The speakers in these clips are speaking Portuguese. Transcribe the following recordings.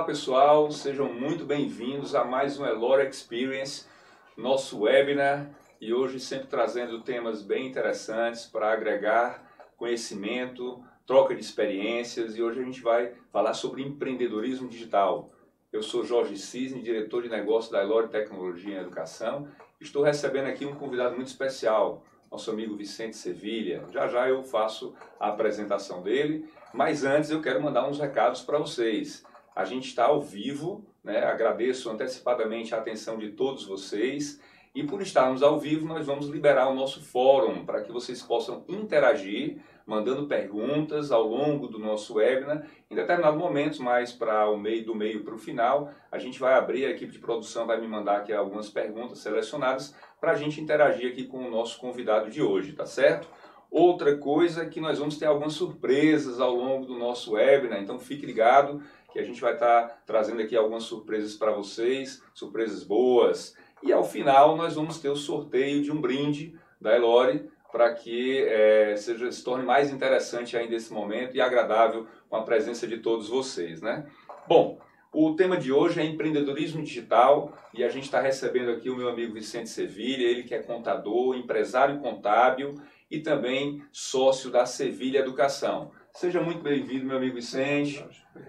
Olá pessoal, sejam muito bem-vindos a mais um Elore Experience, nosso webinar e hoje sempre trazendo temas bem interessantes para agregar conhecimento, troca de experiências e hoje a gente vai falar sobre empreendedorismo digital. Eu sou Jorge Cisne, diretor de negócio da Elore Tecnologia em Educação. Estou recebendo aqui um convidado muito especial, nosso amigo Vicente Sevilha. Já já eu faço a apresentação dele, mas antes eu quero mandar uns recados para vocês. A gente está ao vivo, né? agradeço antecipadamente a atenção de todos vocês. E por estarmos ao vivo, nós vamos liberar o nosso fórum para que vocês possam interagir, mandando perguntas ao longo do nosso webinar. Em determinados momentos, mais para o meio do meio para o final, a gente vai abrir, a equipe de produção vai me mandar aqui algumas perguntas selecionadas para a gente interagir aqui com o nosso convidado de hoje, tá certo? Outra coisa é que nós vamos ter algumas surpresas ao longo do nosso webinar, então fique ligado que a gente vai estar tá trazendo aqui algumas surpresas para vocês, surpresas boas. E ao final nós vamos ter o sorteio de um brinde da Elore para que é, seja, se torne mais interessante ainda esse momento e agradável com a presença de todos vocês. Né? Bom, o tema de hoje é empreendedorismo digital e a gente está recebendo aqui o meu amigo Vicente Sevilha, ele que é contador, empresário contábil e também sócio da Sevilha Educação. Seja muito bem-vindo, meu amigo Vicente.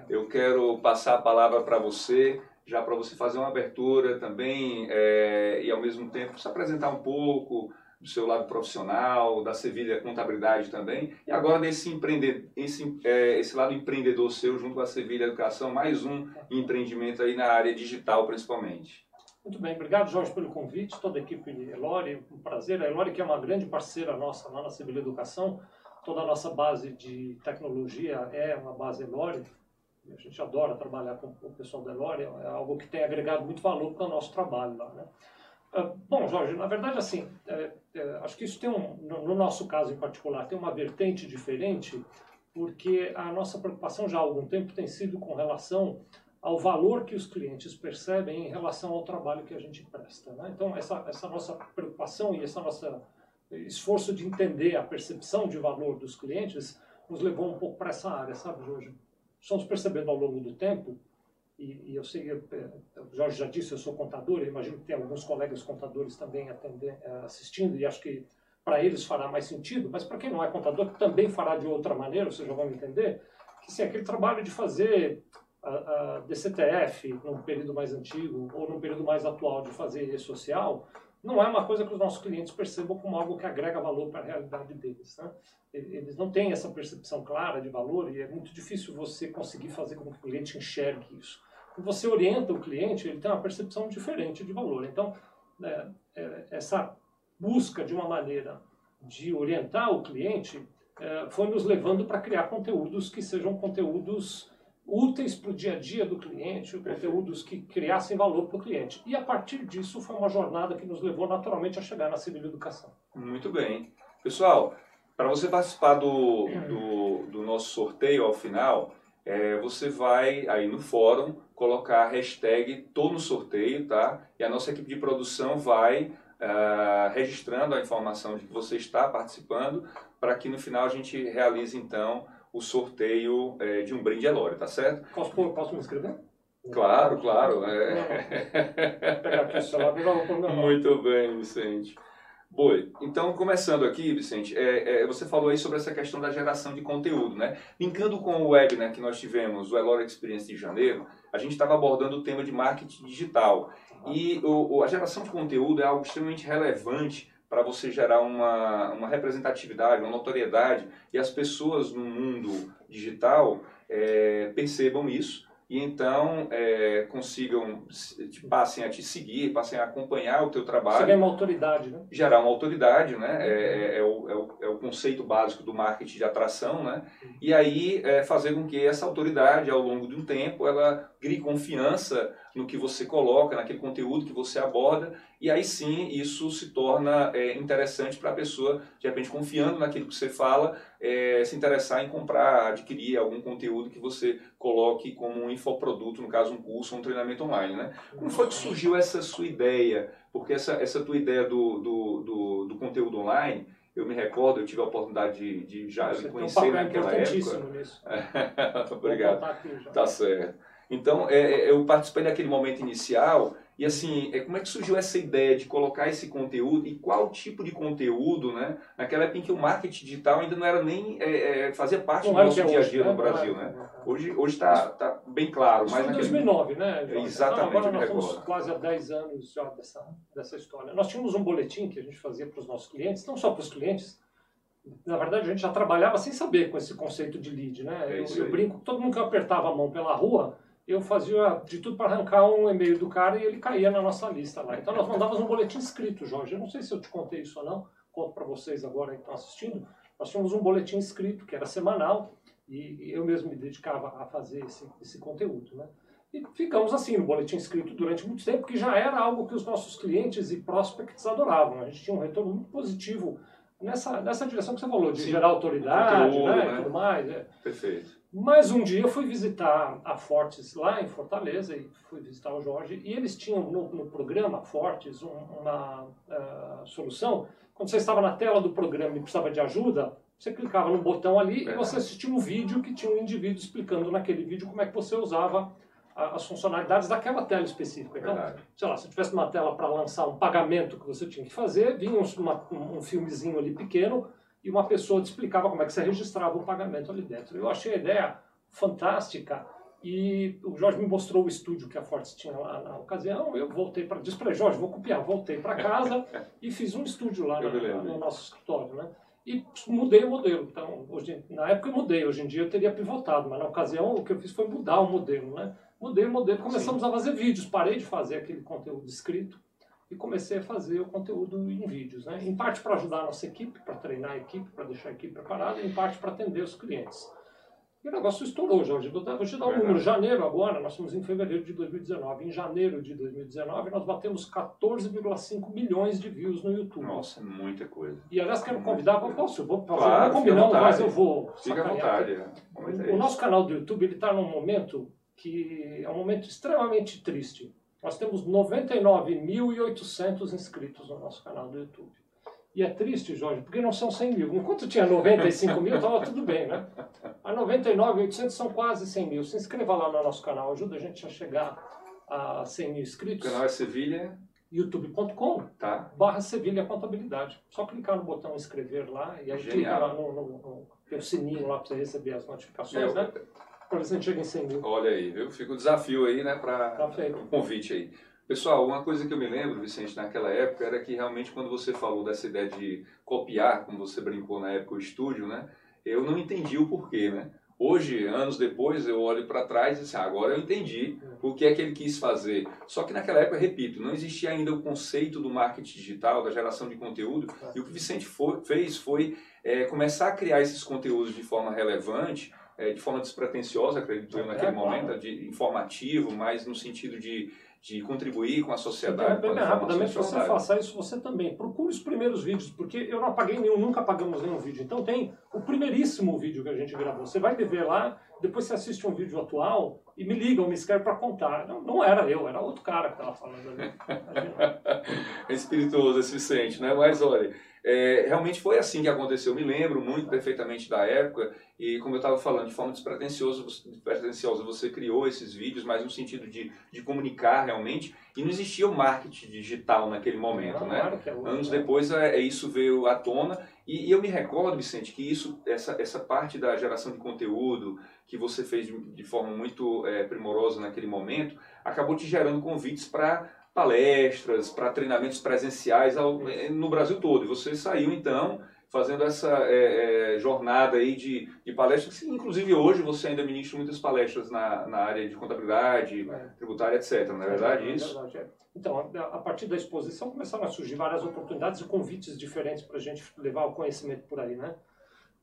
Eu quero passar a palavra para você, já para você fazer uma abertura também é, e ao mesmo tempo se apresentar um pouco do seu lado profissional, da Sevilha Contabilidade também, e agora desse empreender, esse, é, esse lado empreendedor seu junto com a Sevilha Educação, mais um empreendimento aí na área digital principalmente. Muito bem, obrigado Jorge pelo convite, toda a equipe de Elore, um prazer. A Elore que é uma grande parceira nossa lá na Sevilha Educação, toda a nossa base de tecnologia é uma base Elore, a gente adora trabalhar com o pessoal da Elore, é algo que tem agregado muito valor para o nosso trabalho lá, né? Ah, bom, Jorge, na verdade, assim, é, é, acho que isso tem um, no nosso caso em particular, tem uma vertente diferente, porque a nossa preocupação já há algum tempo tem sido com relação ao valor que os clientes percebem em relação ao trabalho que a gente presta. Né? Então, essa, essa nossa preocupação e esse nosso esforço de entender a percepção de valor dos clientes nos levou um pouco para essa área, sabe, Jorge? Estamos percebendo ao longo do tempo e, e eu sei, o Jorge já disse, eu sou contador, eu imagino que tem alguns colegas contadores também atender, eh, assistindo, e acho que para eles fará mais sentido, mas para quem não é contador, que também fará de outra maneira, vocês já vão entender, que sim, aquele trabalho de fazer a, a DCTF num período mais antigo ou num período mais atual de fazer e-social, não é uma coisa que os nossos clientes percebam como algo que agrega valor para a realidade deles. Né? Eles não têm essa percepção clara de valor e é muito difícil você conseguir fazer com que o cliente enxergue isso você orienta o cliente, ele tem uma percepção diferente de valor. Então, é, é, essa busca de uma maneira de orientar o cliente é, foi nos levando para criar conteúdos que sejam conteúdos úteis para o dia a dia do cliente, conteúdos que criassem valor para o cliente. E a partir disso foi uma jornada que nos levou naturalmente a chegar na civil educação. Muito bem. Pessoal, para você participar do, do, do nosso sorteio ao final, é, você vai aí no fórum colocar a hashtag Tô no sorteio, tá? E a nossa equipe de produção vai uh, registrando a informação de que você está participando para que no final a gente realize então o sorteio é, de um brinde Elore, tá certo? Posso, posso me inscrever? Claro, claro. É. Muito bem, Vicente. Boa. Então, começando aqui, Vicente, é, é, você falou aí sobre essa questão da geração de conteúdo, né? Linkando com o webinar né, que nós tivemos, o Elora Experience de janeiro, a gente estava abordando o tema de marketing digital. E o, a geração de conteúdo é algo extremamente relevante para você gerar uma, uma representatividade, uma notoriedade, e as pessoas no mundo digital é, percebam isso e então é, consigam, passem a te seguir, passem a acompanhar o teu trabalho. Gerar uma autoridade, né? Gerar uma autoridade, né? É, é, é, o, é, o, é o conceito básico do marketing de atração, né? E aí é, fazer com que essa autoridade, ao longo de um tempo, ela crie confiança no que você coloca, naquele conteúdo que você aborda, e aí sim isso se torna é, interessante para a pessoa, de repente confiando naquilo que você fala, é, se interessar em comprar, adquirir algum conteúdo que você coloque como um infoproduto, no caso um curso, um treinamento online. Né? Como foi que surgiu essa sua ideia? Porque essa, essa tua ideia do, do, do, do conteúdo online, eu me recordo, eu tive a oportunidade de, de já Você conhecer um naquela época. Nisso. Obrigado. Tá certo. Então, é, é, eu participei daquele momento inicial e assim, é, como é que surgiu essa ideia de colocar esse conteúdo e qual tipo de conteúdo, né? Naquela época em que o marketing digital ainda não era nem é, é, fazia parte não do nosso dia a dia no Brasil, né? Hoje hoje está tá bem claro. Isso mas em naquele... 2009, né? Jorge? Exatamente. Então, agora nós estamos quase há 10 anos já dessa, dessa história. Nós tínhamos um boletim que a gente fazia para os nossos clientes, não só para os clientes, na verdade, a gente já trabalhava sem saber com esse conceito de lead, né? É eu, eu brinco, todo mundo que apertava a mão pela rua, eu fazia de tudo para arrancar um e-mail do cara e ele caía na nossa lista lá. Então nós mandávamos um boletim escrito, Jorge. Eu não sei se eu te contei isso ou não, conto para vocês agora que estão assistindo. Nós tínhamos um boletim escrito que era semanal e eu mesmo me dedicava a fazer esse, esse conteúdo, né? E ficamos assim no boletim escrito durante muito tempo, que já era algo que os nossos clientes e prospects adoravam. A gente tinha um retorno muito positivo nessa, nessa direção que você falou, de Sim, gerar autoridade conteúdo, né, né? e tudo mais. É. Perfeito. Mas um dia eu fui visitar a Fortes lá em Fortaleza e fui visitar o Jorge e eles tinham no, no programa Fortes um, uma uh, solução. Quando você estava na tela do programa e precisava de ajuda, você clicava no botão ali e você assistia um vídeo que tinha um indivíduo explicando naquele vídeo como é que você usava as funcionalidades daquela tela específica. Então, Verdade. sei lá, se tivesse uma tela para lançar um pagamento que você tinha que fazer, vinha uma, um filmezinho ali pequeno e uma pessoa te explicava como é que você registrava o pagamento ali dentro. Eu achei a ideia fantástica e o Jorge me mostrou o estúdio que a Fortes tinha lá na ocasião. Eu voltei para. Disse para Jorge, vou copiar. Voltei para casa e fiz um estúdio lá no, no nosso escritório. Né? E mudei o modelo. Então, hoje, na época eu mudei, hoje em dia eu teria pivotado, mas na ocasião o que eu fiz foi mudar o modelo. Né? Mudei o modelo, começamos Sim. a fazer vídeos, parei de fazer aquele conteúdo escrito e comecei a fazer o conteúdo em vídeos. Né? Em parte para ajudar a nossa equipe, para treinar a equipe, para deixar a equipe preparada, em parte para atender os clientes. E o negócio estourou, Jorge. Vou te dar um número. Janeiro agora, nós estamos em fevereiro de 2019. Em janeiro de 2019, nós batemos 14,5 milhões de views no YouTube. Nossa, muita coisa. E aliás, quero convidar, eu posso, vou claro, não combinando, mas eu vou. Fica à vontade. É. O nosso canal do YouTube está num momento que é um momento extremamente triste. Nós temos 99.800 inscritos no nosso canal do YouTube. E é triste, Jorge, porque não são 100 mil. Enquanto tinha 95 mil, estava tudo bem, né? A 99.800 são quase 100 mil. Se inscreva lá no nosso canal, ajuda a gente a chegar a 100 mil inscritos. O canal é Sevilha? youtube.com tá. barra Sevilha Contabilidade. Só clicar no botão inscrever lá e aí Genial. clica lá no, no, no, sininho lá para você receber as notificações, né? Chega em 100 mil. Olha aí, viu? Fica o desafio aí, né? Para tá o convite aí. Pessoal, uma coisa que eu me lembro, Vicente, naquela época, era que realmente quando você falou dessa ideia de copiar, como você brincou na época, o estúdio, né? Eu não entendi o porquê, né? Hoje, anos depois, eu olho para trás e assim, ah, agora eu entendi o que é que ele quis fazer. Só que naquela época, repito, não existia ainda o conceito do marketing digital, da geração de conteúdo. E o que o Vicente foi, fez foi é, começar a criar esses conteúdos de forma relevante, é, de forma despretensiosa, acredito eu, naquele é, momento, de informativo, mas no sentido de de contribuir com a sociedade. Então, bem, rapidamente, você faça isso você também. Procure os primeiros vídeos, porque eu não apaguei nenhum, nunca apagamos nenhum vídeo. Então tem o primeiríssimo vídeo que a gente gravou. Você vai ver lá, depois você assiste um vídeo atual e me liga ou me escreve para contar. Não, não era eu, era outro cara que estava falando ali. é espirituoso esse Vicente, né? Mas olha, é, realmente foi assim que aconteceu. Eu me lembro muito perfeitamente da época e, como eu estava falando, de forma despretensiosa, despretensiosa, você criou esses vídeos, mas no sentido de, de comunicar realmente. E não existia o marketing digital naquele momento, né? Claro é Anos depois, é, é, isso veio à tona. E, e, eu me recordo, Vicente, que isso, essa, essa parte da geração de conteúdo que você fez de, de forma muito é, primorosa naquele momento, acabou te gerando convites para palestras, para treinamentos presenciais ao, eh, no Brasil todo. E você saiu então fazendo essa é, é, jornada aí de, de palestras, inclusive hoje você ainda ministra muitas palestras na, na área de contabilidade, é. tributária, etc. Não é verdade é, isso? Verdade, então, a, a partir da exposição começaram a surgir várias oportunidades e convites diferentes para a gente levar o conhecimento por aí, né?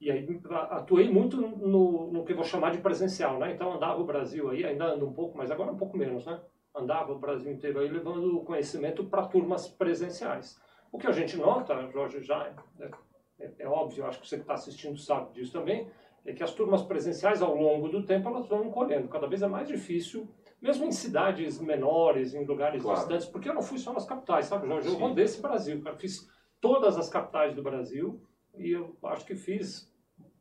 E aí atuei muito no, no que vou chamar de presencial, né? Então andava o Brasil aí, ainda ando um pouco, mas agora um pouco menos, né? Andava o Brasil inteiro aí levando o conhecimento para turmas presenciais. O que a gente nota, Jorge, já é, é, é óbvio, acho que você que está assistindo sabe disso também, é que as turmas presenciais, ao longo do tempo, elas vão encolhendo. Cada vez é mais difícil, mesmo em cidades menores, em lugares claro. distantes, porque eu não fui só nas capitais, sabe, Jorge? Eu Sim. rodei esse Brasil, eu fiz todas as capitais do Brasil e eu acho que fiz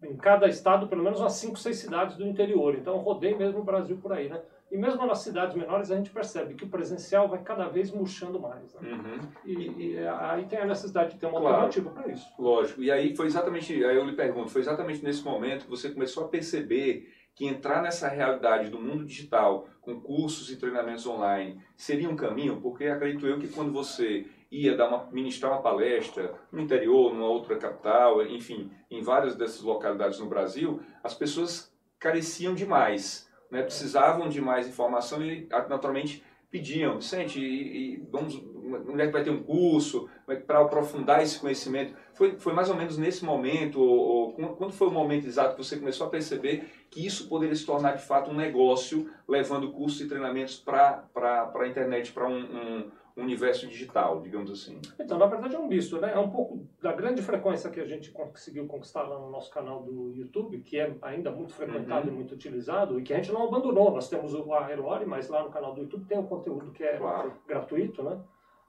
em cada estado pelo menos umas 5, 6 cidades do interior. Então, rodei mesmo o Brasil por aí, né? E mesmo nas cidades menores, a gente percebe que o presencial vai cada vez murchando mais. Né? Uhum. E, e, aí tem a necessidade de ter uma Claro. alternativa para isso. Lógico. E aí foi exatamente, aí eu lhe pergunto, foi exatamente nesse momento que você começou a perceber que entrar nessa realidade do mundo digital, com cursos e treinamentos online, seria um caminho? Porque acredito eu que quando você ia dar uma, ministrar uma palestra no interior, numa outra capital, enfim, em várias dessas localidades no Brasil, as pessoas careciam demais, né? precisavam de mais informação e naturalmente pediam, Vicente, e, e vamos, onde é que vai ter um curso para aprofundar esse conhecimento? Foi, foi mais ou menos nesse momento, ou, ou quando foi o momento exato que você começou a perceber que isso poderia se tornar de fato um negócio, levando cursos e treinamentos para a internet, para um, um universo digital, digamos assim? Então, na verdade, é um misto, né? É um pouco da grande frequência que a gente conseguiu conquistar lá no nosso canal do YouTube, que é ainda muito frequentado Uhum. e muito utilizado, e que a gente não abandonou. Nós temos o Aerolore, mas lá no canal do YouTube tem um conteúdo que é Claro. gratuito, né?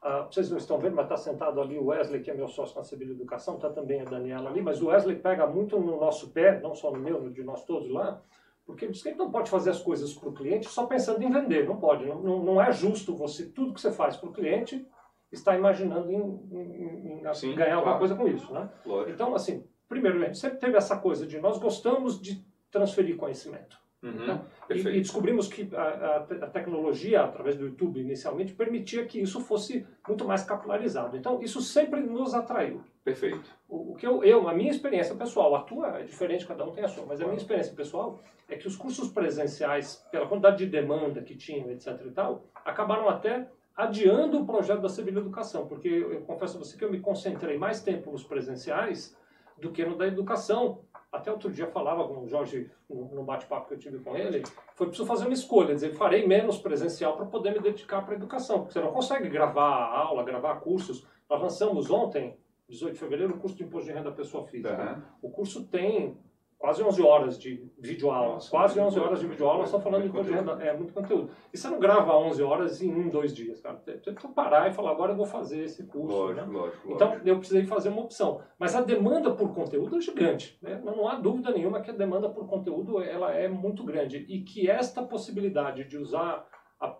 Ah, vocês não estão vendo, mas está sentado ali o Wesley, que é meu sócio na Civil Educação, está também a Daniela ali, mas o Wesley pega muito no nosso pé, não só no meu, no de nós todos lá, porque que ele não pode fazer as coisas para o cliente só pensando em vender, não pode, não, não, é justo você, tudo que você faz para o cliente, está imaginando em, em- em Sim, ganhar alguma claro. coisa com isso, né? Lógico. Então, assim, primeiro, a gente sempre teve essa coisa de nós gostamos de transferir conhecimento. Uhum. Então, E, e descobrimos que a, a a tecnologia, através do YouTube inicialmente, permitia que isso fosse muito mais capilarizado. Então, isso sempre nos atraiu. Perfeito. O, o que eu, eu, a minha experiência pessoal, a tua é diferente, cada um tem a sua, mas a minha experiência pessoal é que os cursos presenciais, pela quantidade de demanda que tinham, etc e tal, acabaram até adiando o projeto da Civil Educação, porque eu, eu confesso a você que eu me concentrei mais tempo nos presenciais do que no da educação. Até outro dia falava com o Jorge, no, bate-papo que eu tive com ele, foi preciso fazer uma escolha, dizer, farei menos presencial para poder me dedicar para a educação, porque você não consegue gravar aula, gravar cursos. Nós lançamos ontem, 18 de fevereiro, o curso de imposto de renda da pessoa física. Aham. O curso tem quase 11 horas de videoaula. Nossa, quase muito 11 horas de videoaula, muito só falando de renda. É muito conteúdo. E você não grava 11 horas em um, dois dias, cara. Você precisa parar e falar, agora eu vou fazer esse curso. Lógico, né? lógico, Então, lógico. eu precisei fazer uma opção. Mas a demanda por conteúdo é gigante. Né? Não há dúvida nenhuma que a demanda por conteúdo ela é muito grande. E que esta possibilidade de usar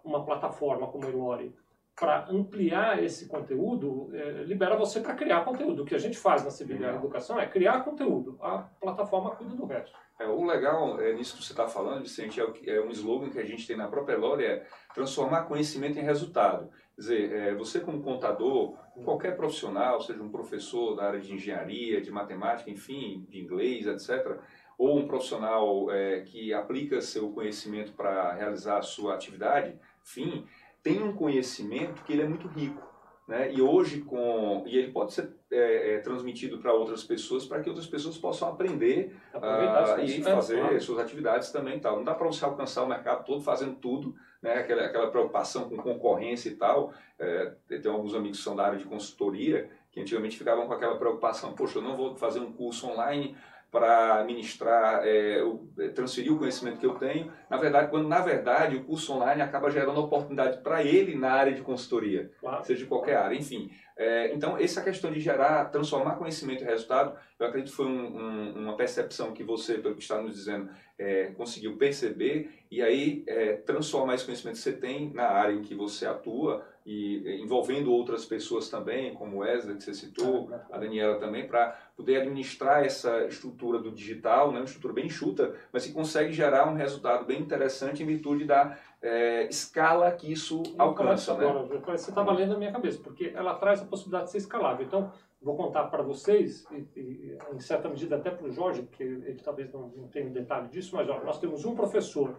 uma plataforma como o Elore para ampliar esse conteúdo, eh, libera você para criar conteúdo. O que a gente faz na Civil Legal. Educação é criar conteúdo. A plataforma cuida do resto. É, o legal é nisso que você está falando, Vicente, é, é um slogan que a gente tem na própria Elore, é transformar conhecimento em resultado. Quer dizer, é, você como contador, qualquer profissional, seja um professor da área de engenharia, de matemática, enfim, de inglês, etc., ou um profissional é, que aplica seu conhecimento para realizar a sua atividade, enfim, tem um conhecimento que ele é muito rico. Né? E hoje, com, e ele pode ser é, é, transmitido para outras pessoas, para que outras pessoas possam aprender esse e conhecimento, fazer claro. suas atividades também tal. Não dá para você alcançar o mercado todo fazendo tudo, né? aquela, aquela preocupação com concorrência e tal. É, tem alguns amigos que são da área de consultoria que antigamente ficavam com aquela preocupação, poxa, eu não vou fazer um curso online para ministrar, é, é, transferir o conhecimento que eu tenho. Na verdade, quando na verdade o curso online acaba gerando oportunidade para ele na área de consultoria Claro. seja de qualquer área, enfim. É, então, essa questão de gerar, transformar conhecimento em resultado, eu acredito que foi um- um- uma percepção que você, pelo que está nos dizendo, é, conseguiu perceber e aí é, transformar esse conhecimento que você tem na área em que você atua e é, envolvendo outras pessoas também, como Wesley, que você citou, a Daniela também, para poder administrar essa estrutura do digital, né, uma estrutura bem enxuta, mas que consegue gerar um resultado bem interessante em virtude da é, escala que isso alcança. Né? Agora, você estava lendo na minha cabeça, porque ela traz a possibilidade de ser escalável. Então, vou contar para vocês, e, e, em certa medida até para o Jorge, porque ele talvez não, não tenha detalhe disso, mas ó, nós temos um professor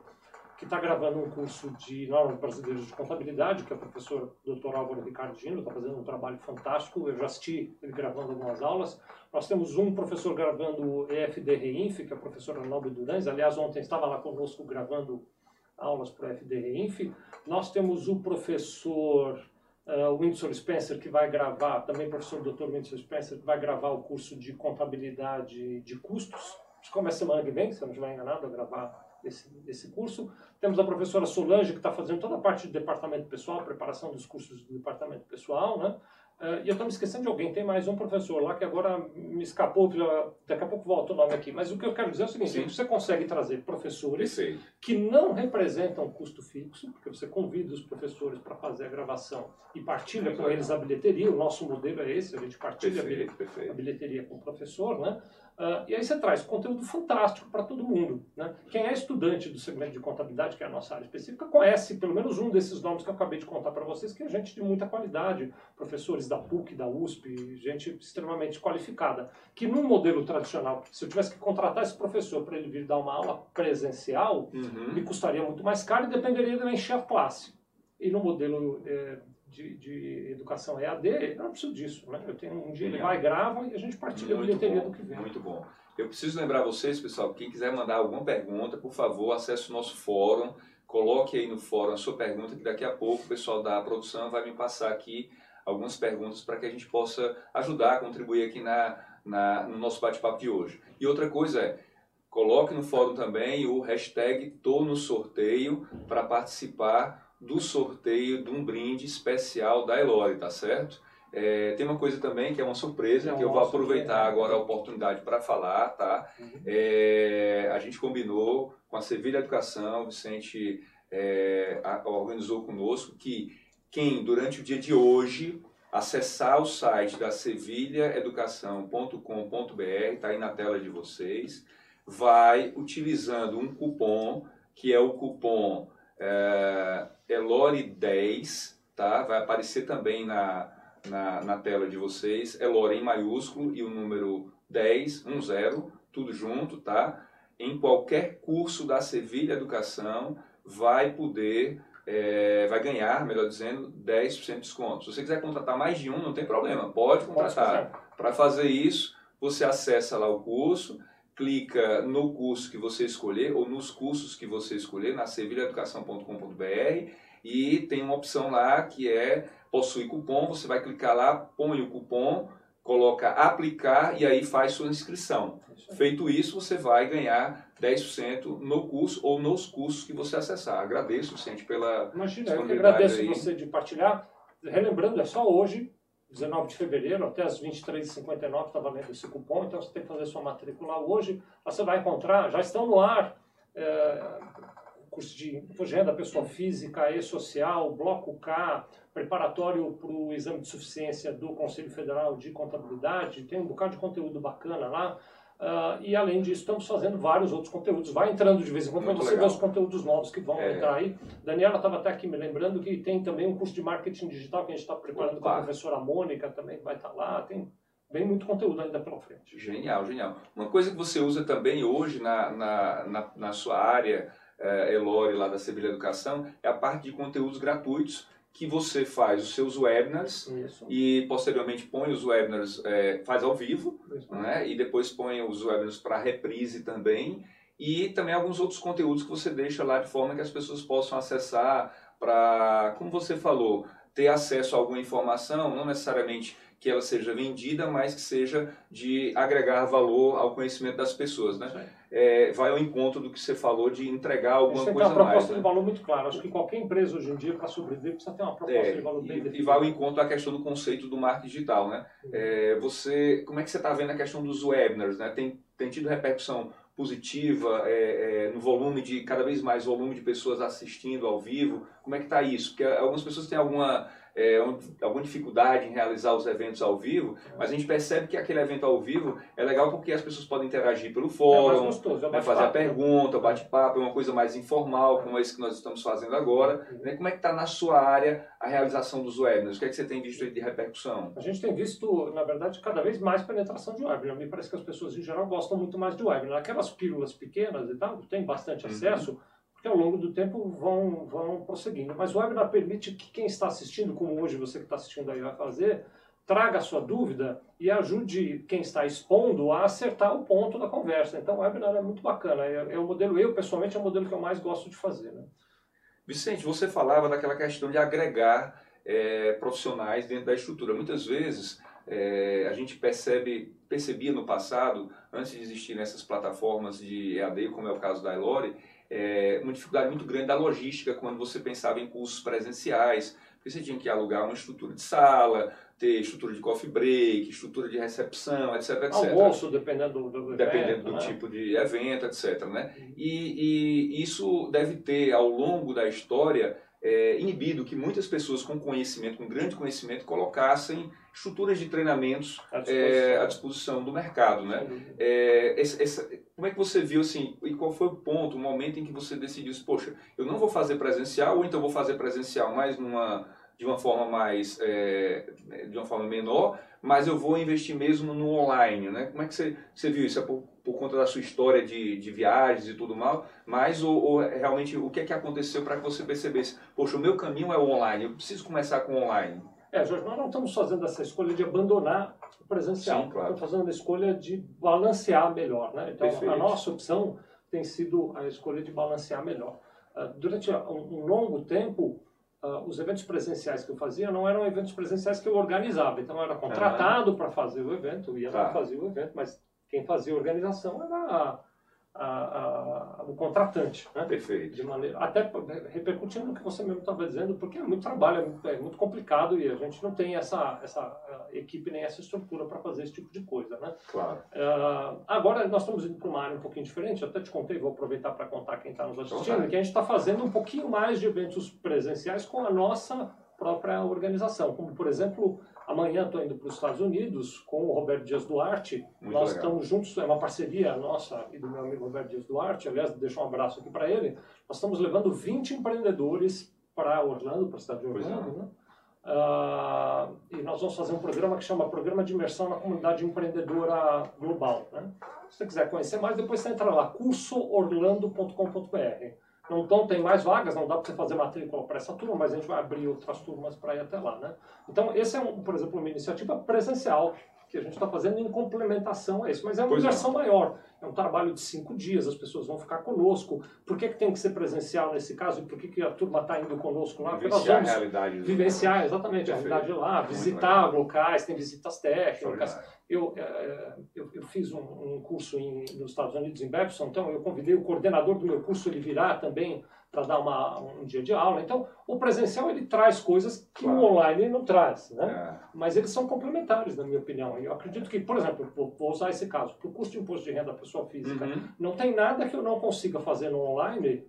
que está gravando um curso de normas brasileiras de contabilidade, que é o professor Dr. Álvaro Ricardino, está fazendo um trabalho fantástico. Eu já assisti ele gravando algumas aulas. Nós temos um professor gravando o EFD Reinf, que é a professora Nobre Durães. Aliás, ontem estava lá conosco gravando aulas para o EFD Reinf. Nós temos o professor uh, Windsor Spencer, que vai gravar, também professor Dr. Windsor Spencer, que vai gravar o curso de contabilidade de custos. Que começa semana que vem, se não estiver enganado, a gravar esse, esse curso. Temos a professora Solange, que está fazendo toda a parte de departamento pessoal, preparação dos cursos do departamento pessoal, né? Uh, e eu estou me esquecendo de alguém, tem mais um professor lá que agora me escapou, daqui a pouco volta o nome aqui. Mas o que eu quero dizer é o seguinte: Sim. você consegue trazer professores Perfeito. que não representam custo fixo, porque você convida os professores para fazer a gravação e partilha com eles a bilheteria. O nosso modelo é esse, a gente partilha perfeito, a, bilheteria, a bilheteria com o professor, né? Uh, e aí você traz conteúdo fantástico para todo mundo. Né? Quem é estudante do segmento de contabilidade, que é a nossa área específica, conhece pelo menos um desses nomes que eu acabei de contar para vocês, que é gente de muita qualidade, professores da PUC, da USP, gente extremamente qualificada. Que num modelo tradicional, se eu tivesse que contratar esse professor para ele vir dar uma aula presencial, uhum. me custaria muito mais caro e dependeria de encher a classe. E no modelo é, de, de, educação EAD, eu não preciso disso. Né? Eu tenho um dia, ele vai, grava e a gente partilha muito a bilheteria bom, do que vem. Muito bom. Eu preciso lembrar vocês, pessoal, quem quiser mandar alguma pergunta, por favor, acesse o nosso fórum, coloque aí no fórum a sua pergunta, que daqui a pouco o pessoal da produção vai me passar aqui algumas perguntas para que a gente possa ajudar, contribuir aqui na, na no nosso bate-papo de hoje. E outra coisa é, coloque no fórum também o hashtag Tô no Sorteio para participar do sorteio de um brinde especial da Elore, tá certo? É, tem uma coisa também que é uma surpresa, é que eu vou aproveitar agora a oportunidade para falar, tá? Uhum. É, a gente combinou com a Sevilha Educação, o Vicente é, a, organizou conosco que quem, durante o dia de hoje, acessar o site da sevilhaeducação.com.br, está aí na tela de vocês, vai utilizando um cupom, que é o cupom é, Elore 10, tá? Vai aparecer também na, na, na, tela de vocês. Elore em maiúsculo e o número 10, 10, tudo junto, tá? Em qualquer curso da Sevilha Educação vai poder, é, vai ganhar, melhor dizendo, 10% de desconto. Se você quiser contratar mais de um, não tem problema, pode contratar. Para fazer isso, você acessa lá o curso, clica no curso que você escolher ou nos cursos que você escolher na sevilhaeducação.com.br e tem uma opção lá que é possui cupom, você vai clicar lá, põe o cupom, coloca aplicar e aí faz sua inscrição. Feito isso, você vai ganhar 10% no curso ou nos cursos que você acessar. Agradeço, Vicente, pela Imagina, eu agradeço aí. você de partilhar. Relembrando, é só hoje, 19 de fevereiro, até as 23h59 está valendo esse cupom, então você tem que fazer sua matrícula hoje. Você vai encontrar, já estão no ar, é, curso de imposto da pessoa física e social, bloco K, preparatório para o exame de suficiência do Conselho Federal de Contabilidade, tem um bocado de conteúdo bacana lá. Uh, e além disso, estamos fazendo vários outros conteúdos. Vai entrando de vez em quando para você legal. ver os conteúdos novos que vão é. entrar aí. Daniela estava até aqui me lembrando que tem também um curso de marketing digital que a gente está preparando Opa. com a professora Mônica também, vai estar tá lá. Tem bem muito conteúdo ainda pela frente. Genial, genial. Uma coisa que você usa também hoje na, na, na, na sua área, é, Elore, lá da Sevilha Educação, é a parte de conteúdos gratuitos que você faz os seus webinars Isso. e posteriormente põe os webinars, é, faz ao vivo, né? e depois põe os webinars para reprise também, e também alguns outros conteúdos que você deixa lá de forma que as pessoas possam acessar para, como você falou, ter acesso a alguma informação, não necessariamente que ela seja vendida, mas que seja de agregar valor ao conhecimento das pessoas, né? É, vai ao encontro do que você falou de entregar alguma coisa mais. Tem uma proposta mais, de né? valor muito clara. Acho que qualquer empresa hoje em dia, para sobreviver, precisa ter uma proposta é, de valor bem definida. E vai ao encontro da questão do conceito do marketing digital, né? É, você, como é que você está vendo a questão dos webinars, né? Tem, tem tido repercussão positiva é, é, no volume de cada vez mais volume de pessoas assistindo ao vivo? Como é que está isso? Porque algumas pessoas têm alguma é, alguma dificuldade em realizar os eventos ao vivo, mas a gente percebe que aquele evento ao vivo é legal porque as pessoas podem interagir pelo fórum, é gostoso, é né, fazer a pergunta, o bate-papo, é uma coisa mais informal, como esse que nós estamos fazendo agora. Uhum. Né? Como é que está na sua área a realização dos webinars? O que é que você tem visto de repercussão? A gente tem visto, na verdade, cada vez mais penetração de webinar. Me parece que as pessoas em geral gostam muito mais de webinar. Aquelas pílulas pequenas e tal, tem bastante uhum. Porque ao longo do tempo vão, vão prosseguindo. Mas o webinar permite que quem está assistindo, como hoje você que está assistindo aí vai fazer, traga a sua dúvida e ajude quem está expondo a acertar o ponto da conversa. Então o webinar é muito bacana. É, é o modelo, eu pessoalmente, é o modelo que eu mais gosto de fazer. Né? Vicente, você falava daquela questão de agregar é, profissionais dentro da estrutura. Muitas vezes é, a gente percebe, percebia no passado, antes de existirem essas plataformas de EAD, como é o caso da Elore, é, uma dificuldade muito grande da logística quando você pensava em cursos presenciais, porque você tinha que alugar uma estrutura de sala, ter estrutura de coffee break, estrutura de recepção, etc, etc. Almoço, dependendo do, do Dependendo evento, do né? tipo de evento, etc. Né? E, e isso deve ter, ao longo da história, é, inibido que muitas pessoas com conhecimento, com grande conhecimento, colocassem estruturas de treinamentos À é, disposição. à disposição do mercado. Né? É, esse- essa- como é que você viu assim, e qual foi o ponto, o momento em que você decidiu, assim, poxa, eu não vou fazer presencial, ou então vou fazer presencial mais numa, de uma forma mais, é, de uma forma menor, mas eu vou investir mesmo no online, né? Como é que você, você viu isso? É por, por conta da sua história de, de viagens e tudo mal, mas ou, ou realmente o que é que aconteceu para que você percebesse, poxa, o meu caminho é o online, eu preciso começar com o online? É, Jorge, nós não estamos fazendo essa escolha de abandonar presencial. Sim, claro. Estamos fazendo a escolha de balancear melhor. Né? Então, Perfeito. a nossa opção tem sido a escolha de balancear melhor. Ah, durante um, um longo tempo, ah, os eventos presenciais que eu fazia não eram eventos presenciais que eu organizava. Então, eu era contratado para fazer o evento, eu ia lá Tá. e fazia o evento, mas quem fazia a organização era a- a- o contratante. Né? Perfeito. de maneira até repercutindo no que você mesmo estava dizendo porque é muito trabalho é muito, é muito complicado e a gente não tem essa essa equipe nem essa estrutura para fazer esse tipo de coisa né Claro. Ah, agora nós estamos indo para uma área um pouquinho diferente eu até te contei vou aproveitar para contar quem está nos assistindo Vontade. que a gente está fazendo um pouquinho mais de eventos presenciais com a nossa própria organização como por exemplo amanhã estou indo para os Estados Unidos com o Roberto Dias Duarte Muito nós legal. estamos juntos, é uma parceria nossa e do meu amigo Roberto Dias Duarte, aliás, deixo um abraço aqui para ele. Nós estamos levando 20 empreendedores para Orlando, para a cidade de Pois Orlando, né? Ah, e nós vamos fazer um programa que chama Programa de Imersão na Comunidade Empreendedora Global. Né? Se você quiser conhecer mais, depois você entra lá, cursoorlando.com.br. Então, tem mais vagas, não dá para você fazer matrícula para essa turma, mas a gente vai abrir outras turmas para ir até lá. Né? Então, esse é, um, por exemplo, uma iniciativa presencial que a gente está fazendo em complementação a isso, mas é uma Pois é. versão maior. É um trabalho de cinco dias, as pessoas vão ficar conosco. Por que, que tem que ser presencial nesse caso e por que, que a turma está indo conosco lá? Porque nós Vivenciar a vamos realidade. vivenciar exatamente a realidade lá, visitar locais, tem visitas técnicas. Eu, eh, eu, eu fiz um, um curso em, nos Estados Unidos, em Babson, então eu convidei o coordenador do meu curso, ele virá também para dar uma, um dia de aula. Então, o presencial ele traz coisas que Claro. o online não traz, né? É. Mas eles são complementares, na minha opinião. Eu acredito que, por exemplo, vou, usar esse caso, para o custo de imposto de renda da pessoa física, Uhum. não tem nada que eu não consiga fazer no online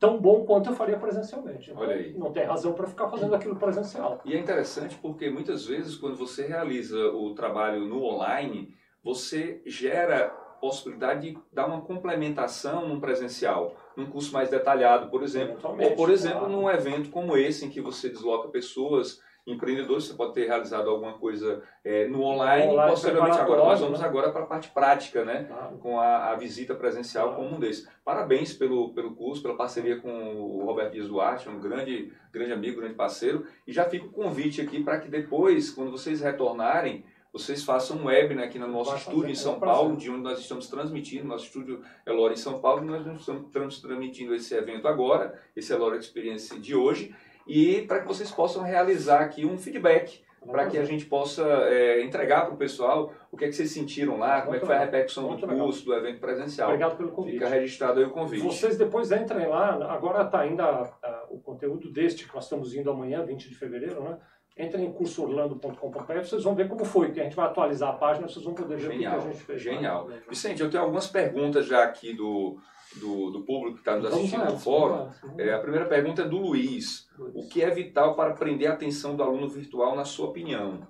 tão bom quanto eu faria presencialmente. Olha aí. não tem razão para ficar fazendo aquilo presencial. E é interessante porque muitas vezes quando você realiza o trabalho no online, você gera possibilidade de dar uma complementação num presencial, num curso mais detalhado, por exemplo, ou por exemplo claro. num evento como esse em que você desloca pessoas, empreendedores, você pode ter realizado alguma coisa eh, no online, Online, posteriormente agora nós vamos né? agora para a parte prática, né? Claro. com a, a visita presencial Claro. como um desses. Parabéns pelo, pelo curso, pela parceria com o Roberto Dias Duarte, um grande, grande amigo, grande parceiro. E já fica o convite aqui para que depois, quando vocês retornarem, vocês façam um webinar aqui no nosso Vai estúdio fazer, em é São prazer. Paulo, de onde nós estamos transmitindo, nosso estúdio Elora em São Paulo, e nós estamos trans- transmitindo esse evento agora, esse Elora Experience de hoje, e para que vocês possam realizar aqui um feedback para que a gente possa é, entregar para o pessoal o que é que vocês sentiram lá, como é que foi a repercussão do Muito legal. curso, do evento presencial. Obrigado pelo convite. Fica registrado aí o convite. Vocês depois entrem lá, agora está ainda ah, o conteúdo deste que nós estamos indo amanhã, 20 de fevereiro, né? Entrem em cursoorlando.com.br, vocês vão ver como foi, que a gente vai atualizar a página, vocês vão poder ver Genial, o que a gente fez. lá. genial. Vicente, eu tenho algumas perguntas já aqui do, do, do público que está nos assistindo no fórum. É, a primeira pergunta é do Luiz. O que é vital para prender a atenção do aluno virtual, na sua opinião?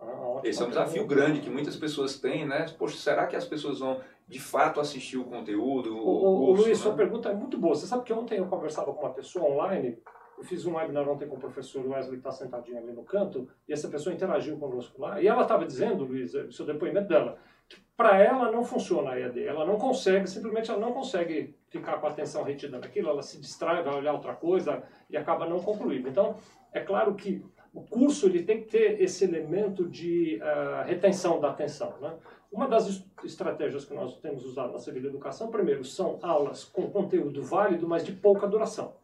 Ah. Esse é um desafio grande que muitas pessoas têm, né? Poxa, será que as pessoas vão de fato assistir o conteúdo? O, o, o curso, Luiz, né? sua pergunta é muito boa. Você sabe que ontem eu conversava com uma pessoa online, eu fiz um webinar ontem com o professor Wesley, que está sentadinho ali no canto, e essa pessoa interagiu conosco lá, e ela estava dizendo, Luiz, o seu depoimento dela, que para ela não funciona a EAD, ela não consegue, simplesmente ela não consegue ficar com a atenção retida naquilo, ela se distrai, vai olhar outra coisa e acaba não concluindo. Então, é claro que o curso ele tem que ter esse elemento de ah, retenção da atenção, né? Uma das est- estratégias que nós temos usado na Sevilha Educação, primeiro, são aulas com conteúdo válido, mas de pouca duração.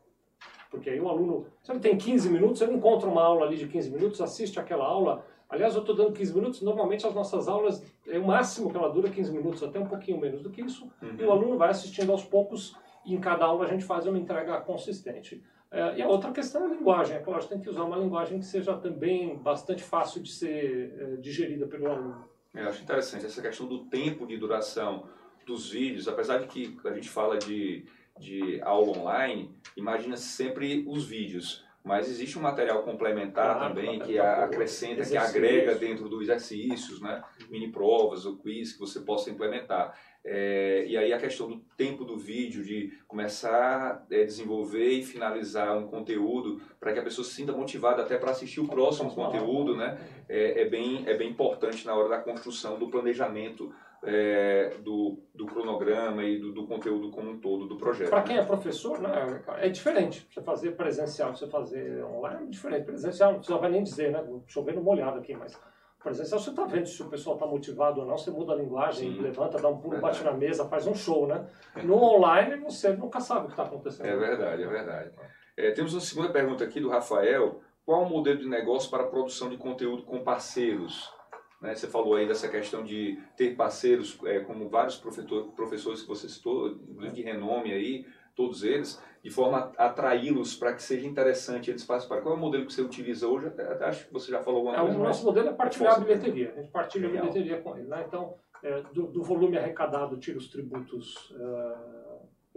Porque aí o aluno, se ele tem 15 minutos, ele encontra uma aula ali de 15 minutos, assiste aquela aula. Aliás, eu estou dando 15 minutos, normalmente as nossas aulas, é o máximo que ela dura 15 minutos, até um pouquinho menos do que isso. E o Uhum. aluno vai assistindo aos poucos, e em cada aula a gente faz uma entrega consistente. É, e a outra questão é a linguagem. É claro, tem que usar uma linguagem que seja também bastante fácil de ser é, digerida pelo aluno. Eu acho interessante essa questão do tempo de duração dos vídeos, apesar de que a gente fala de, de aula online, imagina sempre os vídeos. Mas existe um material complementar claro, também que acrescenta, que agrega dentro dos exercícios, né? mini provas ou quiz que você possa implementar. É, e aí a questão do tempo do vídeo, de começar a é, desenvolver e finalizar um conteúdo para que a pessoa se sinta motivada até para assistir o próximo conteúdo, né? É, é, bem, é bem importante na hora da construção do planejamento é, do, do cronograma e do, do, conteúdo como um todo do projeto. Para quem é professor, né, é diferente. Você fazer presencial, você fazer online é diferente. Presencial, não vai nem dizer, né? Chovendo molhado aqui, mas presencial você está vendo se o pessoal está motivado ou não. Você muda a linguagem, Sim, levanta, dá um pulo, verdade. bate na mesa, faz um show, né? No online você nunca sabe o que está acontecendo. É verdade, é verdade. É, temos uma segunda pergunta aqui do Rafael. Qual o modelo de negócio para a produção de conteúdo com parceiros? Né? Você falou aí dessa questão de ter parceiros, é, como vários professor, professores que você citou, de renome aí, todos eles, de forma a atraí-los para que seja interessante eles participarem. Qual é o modelo que você utiliza hoje? Acho que você já falou alguma é, coisa. O nosso modelo é partilhar a bilheteria. A gente partilha Legal. a bilheteria com ele. Né? Então, é, do, do, volume arrecadado, tira os tributos. Uh,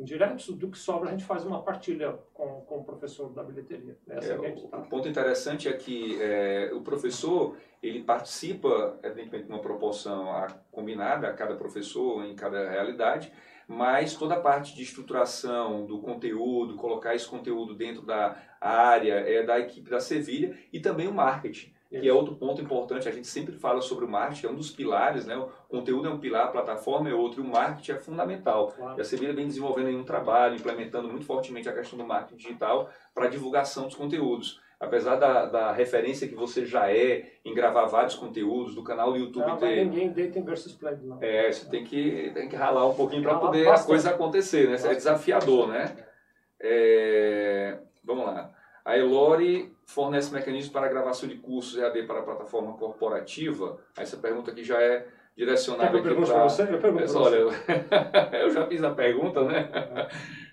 indiretos, do que sobra a gente faz uma partilha com, com o professor da bilheteria. É, o, tá. o, ponto interessante é que é, o professor ele participa, evidentemente, de uma proporção combinada a cada professor, em cada realidade, mas toda a parte de estruturação do conteúdo, colocar esse conteúdo dentro da área é da equipe da Sevilha e também o marketing que é outro ponto importante. A gente sempre fala sobre o marketing, é um dos pilares, né? O conteúdo é um pilar, a plataforma é outro, e o marketing é fundamental. Claro. E a Sevilha vem desenvolvendo um trabalho, implementando muito fortemente a questão do marketing digital para a divulgação dos conteúdos. Apesar da, da, referência que você já é em gravar vários conteúdos do canal do YouTube não, ter... ninguém dating versus play, não. É, você tem que, tem que ralar um pouquinho para poder bastante. a coisa acontecer, né? É desafiador, né? É... Vamos lá. A Elore fornece mecanismos para gravação de cursos EAD para a plataforma corporativa. Essa pergunta aqui já é direcionada aqui para... Você? Eu pergunto olha, eu já fiz a pergunta, né?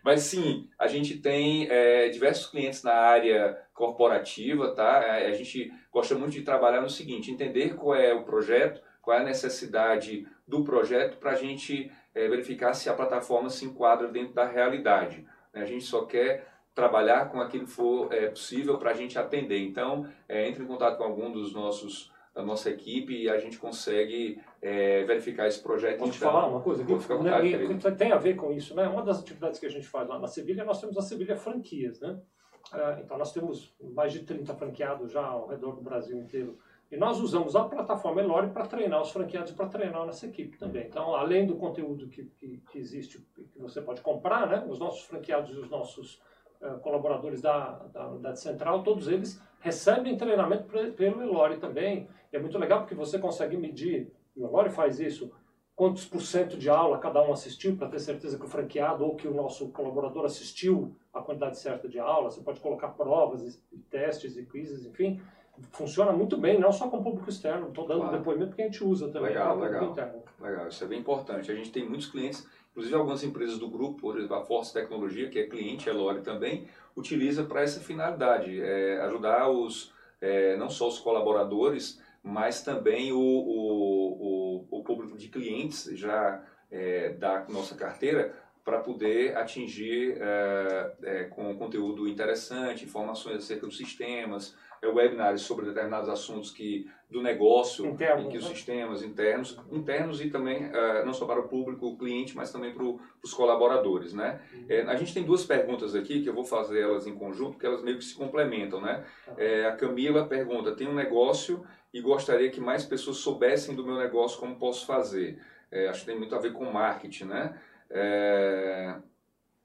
Mas sim, a gente tem é, diversos clientes na área corporativa, tá? É, a gente gosta muito de trabalhar no seguinte, entender qual é o projeto, qual é a necessidade do projeto para a gente é, verificar se a plataforma se enquadra dentro da realidade. A gente só quer trabalhar com aquilo que for é, possível para a gente atender. Então, é, entre em contato com algum dos nossos da nossa equipe e a gente consegue é, verificar esse projeto. Te então, falar uma coisa, que, né, tem a ver com isso, né? Uma das atividades que a gente faz lá na Sevilha, nós temos a Sevilha Franquias, né? É, então nós temos mais de 30 franqueados já ao redor do Brasil inteiro. E nós usamos a plataforma Elore para treinar os franqueados e para treinar a nossa equipe também. Então, além do conteúdo que, que, que existe, que você pode comprar, né? Os nossos franqueados e os nossos colaboradores da, da unidade central, todos eles recebem treinamento pelo Elore também. E é muito legal porque você consegue medir, o Elore faz isso, quantos por cento de aula cada um assistiu, para ter certeza que o franqueado ou que o nosso colaborador assistiu a quantidade certa de aula. Você pode colocar provas, e testes e quizzes, enfim. Funciona muito bem, não só com o público externo. Estou dando claro. depoimento porque a gente usa também. Legal, legal. Legal, isso é bem importante. A gente tem muitos clientes Inclusive, algumas empresas do grupo, por exemplo, a Force Tecnologia, que é cliente, a Lore também, utiliza para essa finalidade, é, ajudar os, é, não só os colaboradores, mas também o, o, o, o público de clientes já é, da nossa carteira para poder atingir é, é, com conteúdo interessante, informações acerca dos sistemas, é, webinars sobre determinados assuntos que do negócio, Interno, em que os né? sistemas internos, internos e também uh, não só para o público, o cliente, mas também para os colaboradores, né? Uhum. É, a gente tem duas perguntas aqui que eu vou fazer elas em conjunto, porque elas meio que se complementam, né? Tá. É, a Camila pergunta: tem um negócio e gostaria que mais pessoas soubessem do meu negócio como posso fazer. É, acho que tem muito a ver com marketing, né? É,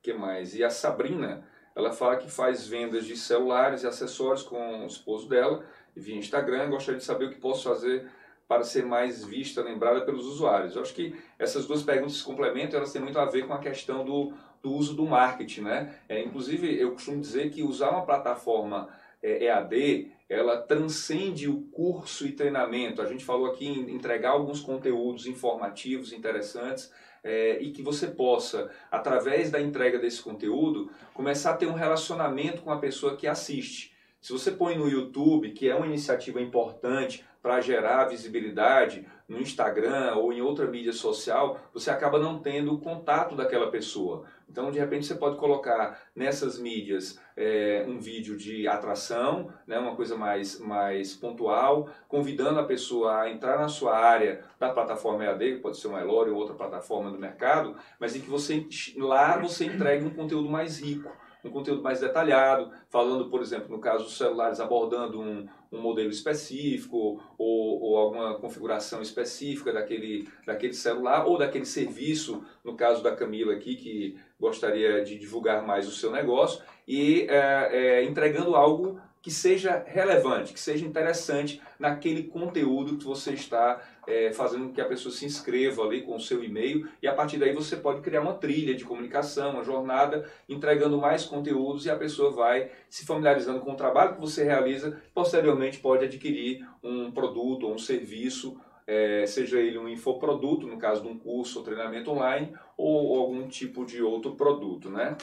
que mais? E a Sabrina, ela fala que faz vendas de celulares e acessórios com o esposo dela via Instagram. Gostaria de saber o que posso fazer para ser mais vista, lembrada pelos usuários. Eu acho que essas duas perguntas se complementam, elas têm muito a ver com a questão do, do uso do marketing, né? É, inclusive, eu costumo dizer que usar uma plataforma é, EAD, ela transcende o curso e treinamento. A gente falou aqui em entregar alguns conteúdos informativos interessantes, é, e que você possa, através da entrega desse conteúdo, começar a ter um relacionamento com a pessoa que assiste. Se você põe no YouTube, que é uma iniciativa importante para gerar visibilidade no Instagram ou em outra mídia social, você acaba não tendo o contato daquela pessoa. Então, de repente, você pode colocar nessas mídias é, um vídeo de atração, né, uma coisa mais, mais pontual, convidando a pessoa a entrar na sua área da plataforma EAD, que pode ser uma Elore ou outra plataforma do mercado, mas em que você lá você entregue um conteúdo mais rico um conteúdo mais detalhado, falando, por exemplo, no caso dos celulares, abordando um, um modelo específico ou, ou, alguma configuração específica daquele, daquele celular ou daquele serviço, no caso da Camila aqui, que gostaria de divulgar mais o seu negócio, e é, é, entregando algo que seja relevante, que seja interessante naquele conteúdo que você está é, fazendo com que a pessoa se inscreva ali com o seu e-mail e a partir daí você pode criar uma trilha de comunicação, uma jornada, entregando mais conteúdos e a pessoa vai se familiarizando com o trabalho que você realiza, posteriormente pode adquirir um produto ou um serviço é, seja ele um infoproduto, no caso de um curso ou treinamento online, ou, ou algum tipo de outro produto, né?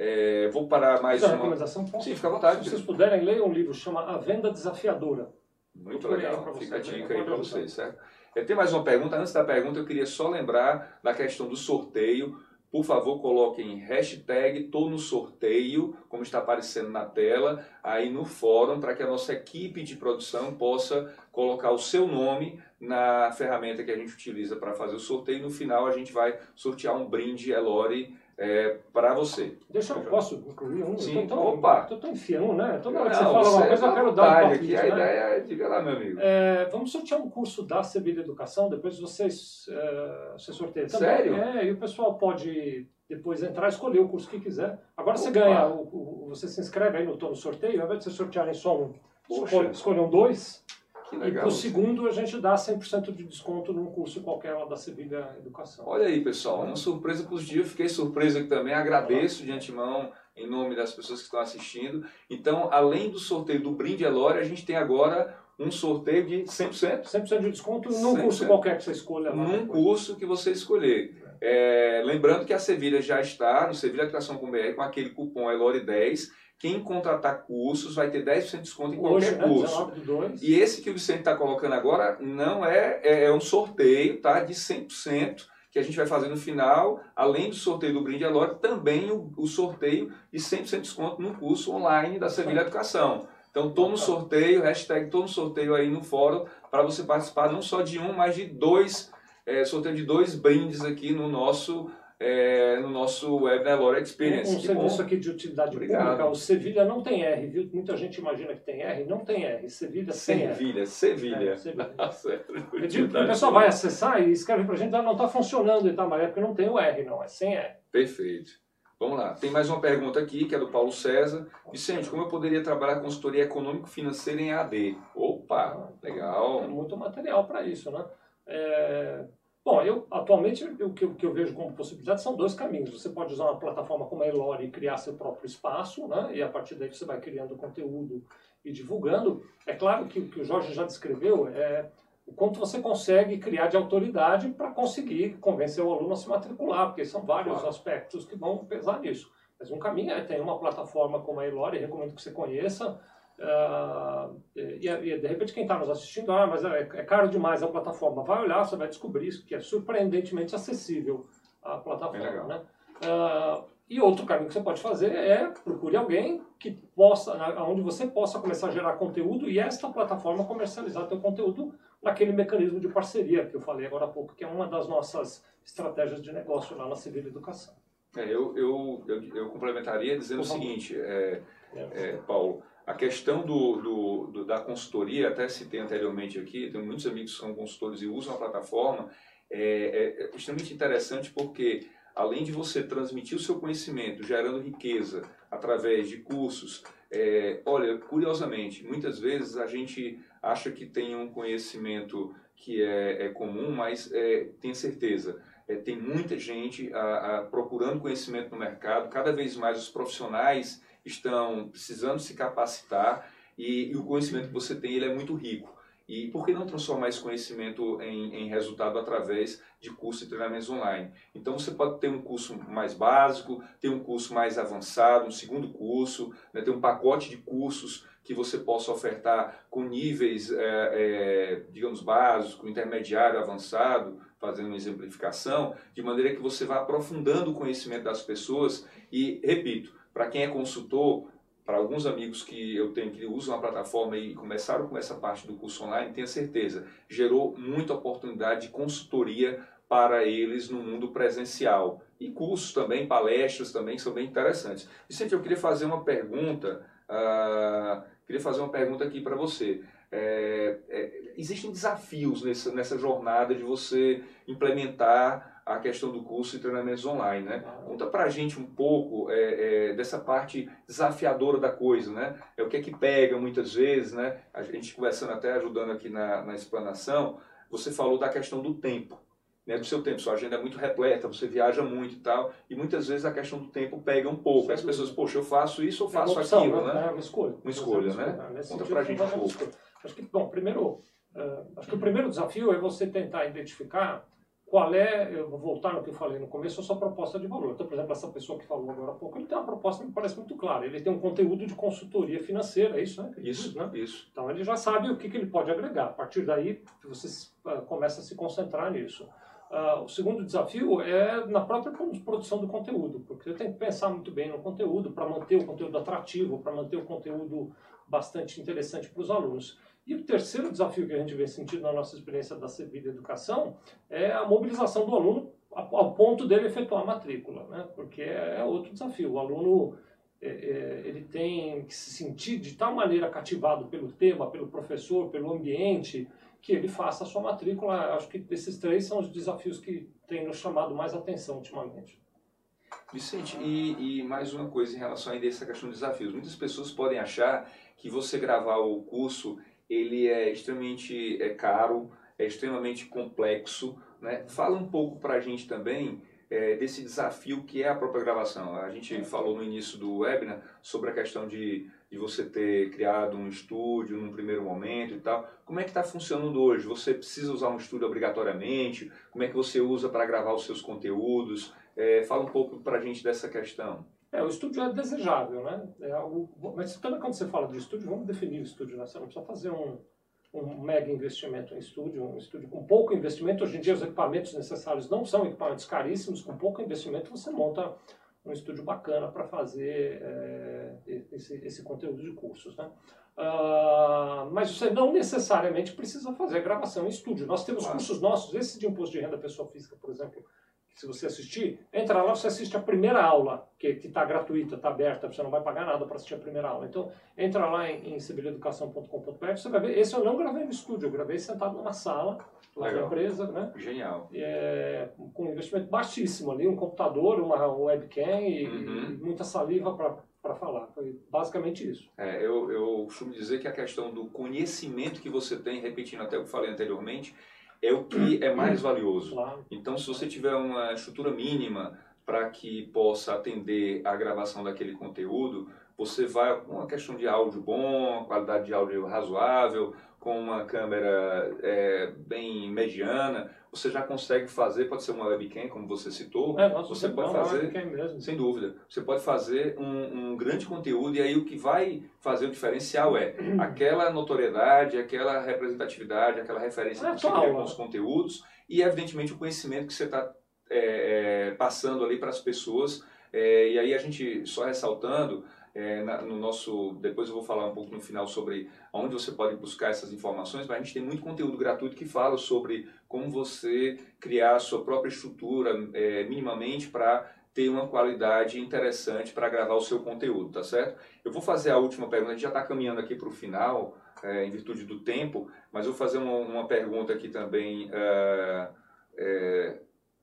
É, vou parar mais uma... recomendação? Posso? Sim, fica à vontade. Se vocês puderem, leiam um livro, chama A Venda Desafiadora. Muito legal, fica a dica aí para vocês, certo? É, tem mais uma pergunta. Antes da pergunta, eu queria só lembrar da questão do sorteio. Por favor, coloquem hashtag tô no sorteio, como está aparecendo na tela, aí no fórum, para que a nossa equipe de produção possa colocar o seu nome na ferramenta que a gente utiliza para fazer o sorteio. No final, a gente vai sortear um brinde Elore é, para você. Deixa eu, posso incluir um? Sim, então, opa. Eu estou enfiando, né? Toda hora que você fala uma coisa, eu quero dar um aqui. A né? ideia é, diga lá, meu amigo. É, vamos sortear um curso da Sevilha Educação, depois vocês é, você sorteia também. Sério? É, e o pessoal pode depois entrar e escolher o curso que quiser. Agora opa. você ganha, o, o, você se inscreve aí no, no sorteio, ao invés de vocês sortearem só um, escolham dois. E para o segundo a gente dá 100% de desconto num curso qualquer lá da Sevilha Educação. Olha aí, pessoal, uma surpresa positiva. Fiquei surpreso aqui também. Agradeço de antemão em nome das pessoas que estão assistindo. Então, além do sorteio do Brinde Elore, a gente tem agora um sorteio de 100%. 100% de desconto num 100%. curso qualquer que você escolha. Lá num depois. curso que você escolher. É, lembrando que a Sevilha já está no Sevilha Educação com BR com aquele cupom Elore10 quem contratar cursos vai ter 10% de desconto em qualquer Hoje, né? curso. E esse que o Vicente está colocando agora não é, é, é, um sorteio tá, de 100% que a gente vai fazer no final, além do sorteio do Brinde Elore, também o, o, sorteio de 100% de desconto no curso online da Sevilha Educação. Então, estou no sorteio, hashtag estou no sorteio aí no fórum, para você participar não só de um, mas de dois, é, sorteio de dois brindes aqui no nosso é, no nosso Web Nelore Experience. Um, um serviço aqui de utilidade Obrigado. pública, o Sevilha não tem R, viu? Muita gente imagina que tem R, não tem R. Sevilha sem Sevilha, R. Sevilha. É, Sevilha. o pessoal vai acessar e escreve para a gente, ah, não está funcionando e tal, mas é porque não tem o R, não, é sem R. Perfeito. Vamos lá, tem mais uma pergunta aqui, que é do Paulo César. Vicente, como eu poderia trabalhar consultoria econômico-financeira em AD? Opa, ah, legal. Tem muito material para isso, né? É, Bom, eu atualmente o que, eu, que eu vejo como possibilidade são dois caminhos. Você pode usar uma plataforma como a Elore e criar seu próprio espaço, né? e a partir daí você vai criando conteúdo e divulgando. É claro que o que o Jorge já descreveu é o quanto você consegue criar de autoridade para conseguir convencer o aluno a se matricular, porque são vários claro. aspectos que vão pesar nisso. Mas um caminho é ter uma plataforma como a Elore, recomendo que você conheça, Uh, e, e, de repente quem está nos assistindo, ah, mas é, é, caro demais a plataforma. Vai olhar, você vai descobrir que é surpreendentemente acessível a plataforma. Né? Uh, e outro caminho que você pode fazer é procure alguém que possa, onde você possa começar a gerar conteúdo e esta plataforma comercializar seu conteúdo naquele mecanismo de parceria que eu falei agora há pouco, que é uma das nossas estratégias de negócio lá na Civil Educação. É, eu, eu, eu, eu, complementaria dizendo o seguinte, é, é, é Paulo, a questão do, do, do, da consultoria, até citei anteriormente aqui, tenho muitos amigos que são consultores e usam a plataforma, é, é, é extremamente interessante porque, além de você transmitir o seu conhecimento, gerando riqueza através de cursos, é, olha, curiosamente, muitas vezes a gente acha que tem um conhecimento que é, é comum, mas é, tem certeza. É, tem muita gente a, a, procurando conhecimento no mercado, cada vez mais os profissionais estão precisando se capacitar e, e, o conhecimento que você tem ele é muito rico. E por que não transformar esse conhecimento em, em resultado através de cursos e treinamentos online? Então você pode ter um curso mais básico, ter um curso mais avançado, um segundo curso, né, ter um pacote de cursos que você possa ofertar com níveis, é, é, digamos, básicos, intermediário, avançado, fazendo uma exemplificação, de maneira que você vá aprofundando o conhecimento das pessoas e, repito, para quem é consultor, para alguns amigos que eu tenho que usam a plataforma e começaram com essa parte do curso online, tenha certeza, gerou muita oportunidade de consultoria para eles no mundo presencial. E cursos também, palestras também, são bem interessantes. Vicente, eu queria fazer uma pergunta, uh, queria fazer uma pergunta aqui para você. É, é, existem desafios nessa, nessa jornada de você implementar a questão do curso e treinamentos online, né? Conta pra gente um pouco é, é, dessa parte desafiadora da coisa, né? É o que é que pega muitas vezes, né? A gente conversando até, ajudando aqui na, na explanação, você falou da questão do tempo, né? Do seu tempo, sua agenda é muito repleta, você viaja muito e tal, e muitas vezes a questão do tempo pega um pouco. As pessoas, poxa, eu faço isso ou faço é opção, aquilo, né? É uma escolha. Uma escolha, né? Nesse Conta pra gente um pouco. Acho que, bom, primeiro, uh, acho que o primeiro desafio é você tentar identificar qual é, eu vou voltar no que eu falei no começo, a sua proposta de valor. Então, por exemplo, essa pessoa que falou agora há pouco, ele tem uma proposta que me parece muito clara. Ele tem um conteúdo de consultoria financeira, é isso, né? Isso, né? isso. Então, ele já sabe o que, que ele pode agregar. A partir daí, você uh, começa a se concentrar nisso. Uh, o segundo desafio é na própria produção do conteúdo, porque você tem que pensar muito bem no conteúdo para manter o conteúdo atrativo, para manter o conteúdo bastante interessante para os alunos. E o terceiro desafio que a gente vê sentido na nossa experiência da Sevilha Educação é a mobilização do aluno ao ponto dele efetuar a matrícula, né? porque é outro desafio. O aluno é, é, ele tem que se sentir de tal maneira cativado pelo tema, pelo professor, pelo ambiente, que ele faça a sua matrícula. Acho que esses três são os desafios que têm nos chamado mais atenção ultimamente. Vicente, e, e mais uma coisa em relação a essa questão de desafios. Muitas pessoas podem achar que você gravar o curso ele é extremamente é caro, é extremamente complexo. Né? Fala um pouco para a gente também é, desse desafio que é a própria gravação. A gente falou no início do webinar sobre a questão de, de você ter criado um estúdio num primeiro momento e tal. Como é que está funcionando hoje? Você precisa usar um estúdio obrigatoriamente? Como é que você usa para gravar os seus conteúdos? É, fala um pouco para a gente dessa questão. É, o estúdio é desejável, né? É algo, mas também quando você fala de estúdio, vamos definir o estúdio, né? Você não precisa fazer um, um mega investimento em estúdio, um estúdio com pouco investimento. Hoje em dia os equipamentos necessários não são equipamentos caríssimos, com pouco investimento você monta um estúdio bacana para fazer é, esse, esse, conteúdo de cursos, né? Uh, mas você não necessariamente precisa fazer gravação em estúdio. Nós temos claro. cursos nossos, esse de imposto de renda pessoa física, por exemplo, se você assistir, entra lá, você assiste a primeira aula, que está gratuita, está aberta, você não vai pagar nada para assistir a primeira aula. Então, entra lá em, em você vai ver, esse eu não gravei no estúdio, eu gravei sentado numa sala, lá na empresa, né? Genial. É, com um investimento baixíssimo ali, um computador, uma webcam e, uhum. e muita saliva para falar. Foi basicamente isso. É, eu, eu costumo dizer que a questão do conhecimento que você tem, repetindo até o que falei anteriormente, é o que é mais valioso. Então, se você tiver uma estrutura mínima para que possa atender a gravação daquele conteúdo, você vai com uma questão de áudio bom, qualidade de áudio razoável, com uma câmera é, bem mediana, você já consegue fazer, pode ser uma webcam, como você citou, é, você pode fazer, sem dúvida, você pode fazer um, um, grande conteúdo e aí o que vai fazer o diferencial é aquela notoriedade, aquela representatividade, aquela referência é, que você cria com os conteúdos e, evidentemente, o conhecimento que você está é, é, passando ali para as pessoas. É, e aí a gente, só ressaltando, é, na, no nosso, depois eu vou falar um pouco no final sobre onde você pode buscar essas informações, mas a gente tem muito conteúdo gratuito que fala sobre como você criar a sua própria estrutura é, minimamente para ter uma qualidade interessante para gravar o seu conteúdo, tá certo? Eu vou fazer a última pergunta, a gente já está caminhando aqui para o final, é, em virtude do tempo, mas eu vou fazer uma, uma pergunta aqui também é,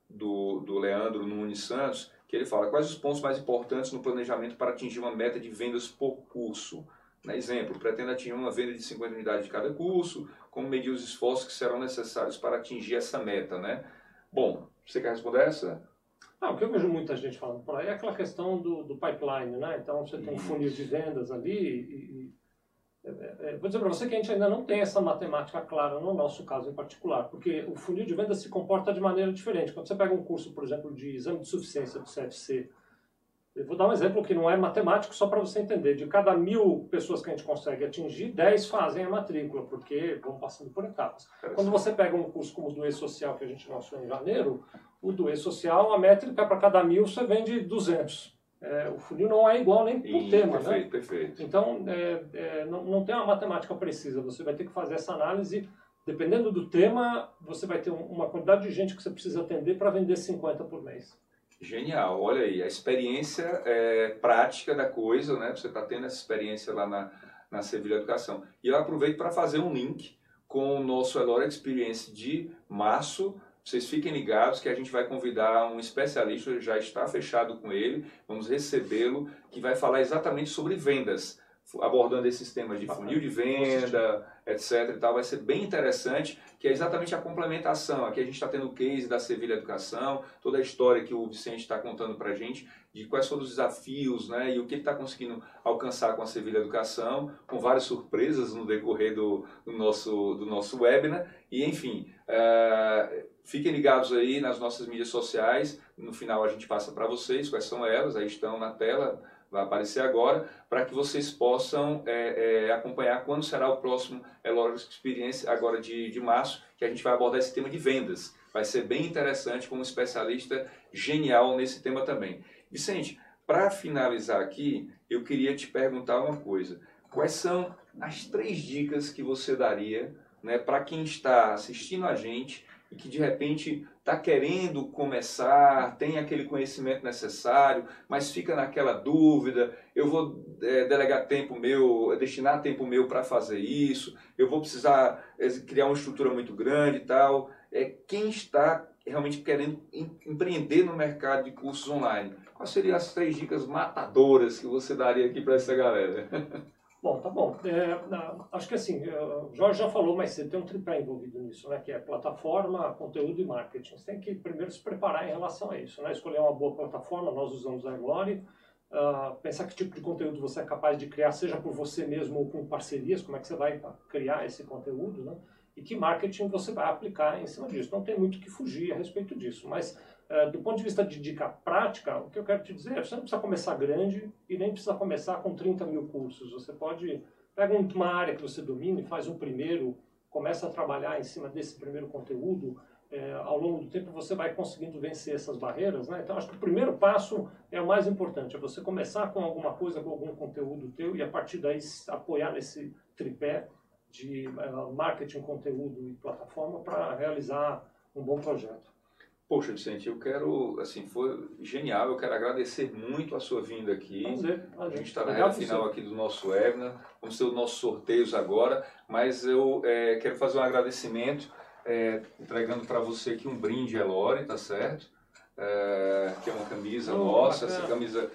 do, do Leandro Nunes Santos, que ele fala quais os pontos mais importantes no planejamento para atingir uma meta de vendas por curso. Né? Exemplo, pretendo atingir uma venda de 50 unidades de cada curso, como medir os esforços que serão necessários para atingir essa meta. Né? Bom, você quer responder essa? Ah, o que eu vejo muita gente falando por aí é aquela questão do, do pipeline, né? Então você tem um funil de vendas ali e, vou dizer para você que a gente ainda não tem essa matemática clara no nosso caso em particular, porque o funil de venda se comporta de maneira diferente. Quando você pega um curso, por exemplo, de exame de suficiência do CFC, eu vou dar um exemplo que não é matemático, só para você entender. De cada mil pessoas que a gente consegue atingir, 10 fazem a matrícula, porque vão passando por etapas. Quando você pega um curso como o do E-Social, que a gente lançou em janeiro, o do E-Social, a métrica para cada mil você vende 200. É, o funil não é igual nem por Ih, tema, perfeito, né? perfeito. Então, é, é, não, não tem uma matemática precisa. Você vai ter que fazer essa análise. Dependendo do tema, você vai ter um- uma quantidade de gente que você precisa atender para vender 50 por mês. Genial, olha aí, a experiência é, prática da coisa, né? Você está tendo essa experiência lá na, na Sevilha Educação. E eu aproveito para fazer um link com o nosso Elora Experience de março. Vocês fiquem ligados que a gente vai convidar um especialista, já está fechado com ele, vamos recebê-lo, que vai falar exatamente sobre vendas, abordando esses temas de funil de venda, etc. E tal. Vai ser bem interessante, que é exatamente a complementação. Aqui a gente está tendo o case da Sevilha Educação, toda a história que o Vicente está contando para a gente, de quais foram os desafios né, e o que ele está conseguindo alcançar com a Sevilha Educação, com várias surpresas no decorrer do, do nosso, do nosso webinar. E, enfim, eh, fiquem ligados aí nas nossas mídias sociais. No final a gente passa para vocês quais são elas, aí estão na tela, vai aparecer agora, para que vocês possam eh, eh, acompanhar quando será o próximo Elora Experience, agora de, de março, que a gente vai abordar esse tema de vendas. Vai ser bem interessante, com um especialista genial nesse tema também. Vicente, para finalizar aqui, eu queria te perguntar uma coisa. Quais são as três dicas que você daria né, para quem está assistindo a gente e que de repente está querendo começar, tem aquele conhecimento necessário, mas fica naquela dúvida: eu vou é, delegar tempo meu, destinar tempo meu para fazer isso, eu vou precisar é, criar uma estrutura muito grande e tal. É, quem está realmente querendo em- empreender no mercado de cursos online, quais seriam as três dicas matadoras que você daria aqui para essa galera? Bom, tá bom. É, acho que assim, é, o Jorge já falou, mas você tem um tripé envolvido nisso, né? Que é plataforma, conteúdo e marketing. Você tem que primeiro se preparar em relação a isso, né? Escolher uma boa plataforma, nós usamos a Glory. Ah, pensar que tipo de conteúdo você é capaz de criar, seja por você mesmo ou com parcerias, como é que você vai criar esse conteúdo, né? E que marketing você vai aplicar em cima disso. Não tem muito que fugir a respeito disso, mas do ponto de vista de dica prática, o que eu quero te dizer é você não precisa começar grande e nem precisa começar com 30 mil cursos. Você pode, pega um- uma área que você domine, faz um primeiro, começa a trabalhar em cima desse primeiro conteúdo. eh, ao longo do tempo você vai conseguindo vencer essas barreiras. Né? Então acho que o primeiro passo é o mais importante, é você começar com alguma coisa, com algum conteúdo teu e a partir daí apoiar nesse tripé de eh, marketing, conteúdo e plataforma para realizar um bom projeto. Poxa, Vicente, eu quero, assim, foi genial, eu quero agradecer muito a sua vinda aqui. Prazer, A prazer. gente está na reta final aqui do nosso webinar, vamos ter os nossos sorteios agora, mas eu é, quero fazer um agradecimento, é, entregando para você aqui um brinde Elore, tá certo? É, que é uma camisa Oh, nossa, bacana. essa camisa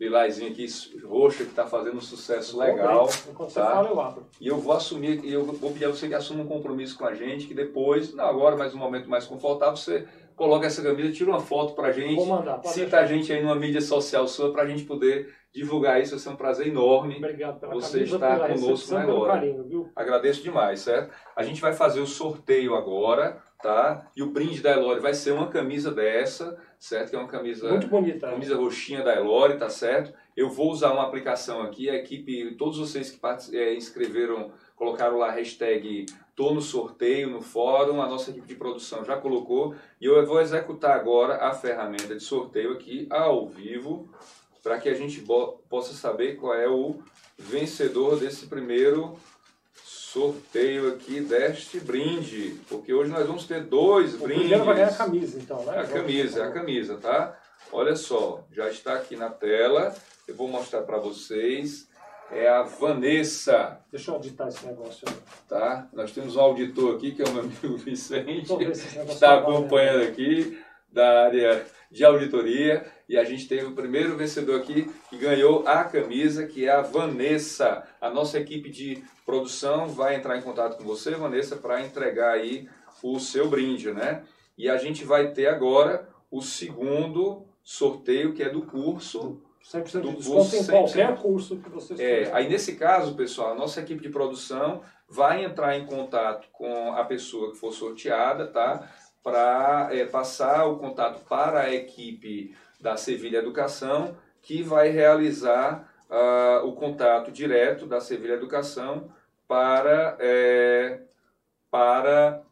lilazinha aqui, roxa, que está fazendo um sucesso legal. Enquanto tá? você fala, eu abro. E eu vou assumir, eu vou pedir a você que assuma um compromisso com a gente, que depois, não agora, mas um momento mais confortável, você coloca essa camisa, tira uma foto pra gente, Vou mandar. Cita deixar. a gente aí numa mídia social sua pra gente poder divulgar isso, vai ser um prazer enorme. Obrigado pela Você camisa, está pela conosco na pelo hora. carinho? Agradeço demais, certo? A gente vai fazer o sorteio agora, tá? E o brinde da Elore vai ser uma camisa dessa, certo? Que é uma camisa Muito bonita. camisa roxinha da Elore, tá certo? Eu vou usar uma aplicação aqui, a equipe, todos vocês que eh, inscreveram, colocaram lá a hashtag tô no sorteio no fórum, a nossa equipe de produção já colocou, e eu vou executar agora a ferramenta de sorteio aqui ao vivo, para que a gente possa saber qual é o vencedor desse primeiro sorteio aqui deste brinde, porque hoje nós vamos ter dois O brindes. primeiro vai ganhar a camisa, então, né? É a camisa, a camisa, tá? Olha só, já está aqui na tela. Eu vou mostrar para vocês. É a Vanessa, Deixa eu auditar esse negócio aí. tá? Nós temos um auditor aqui, que é o meu amigo Vicente, negócio está tá acompanhando aqui, da área de auditoria. E a gente teve o primeiro vencedor aqui, que ganhou a camisa, que é a Vanessa. A nossa equipe de produção vai entrar em contato com você, Vanessa, para entregar aí o seu brinde, né? E a gente vai ter agora o segundo sorteio, que é do curso 100% de desconto em qualquer curso que você é, Aí, nesse caso, pessoal, a nossa equipe de produção vai entrar em contato com a pessoa que for sorteada, tá? Para é, passar o contato para a equipe da Sevilha Educação, que vai realizar uh, o contato direto da Sevilha Educação para, é, para,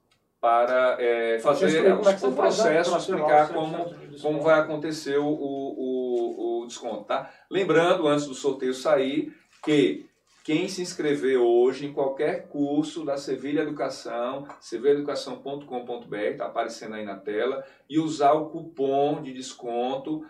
para é, fazer o, é o processo, explicar como, como vai acontecer o, o desconto. Tá? Lembrando, antes do sorteio sair, que quem se inscrever hoje em qualquer curso da Sevilha Educação, sevilhaeducação.com.br, está aparecendo aí na tela, e usar o cupom de desconto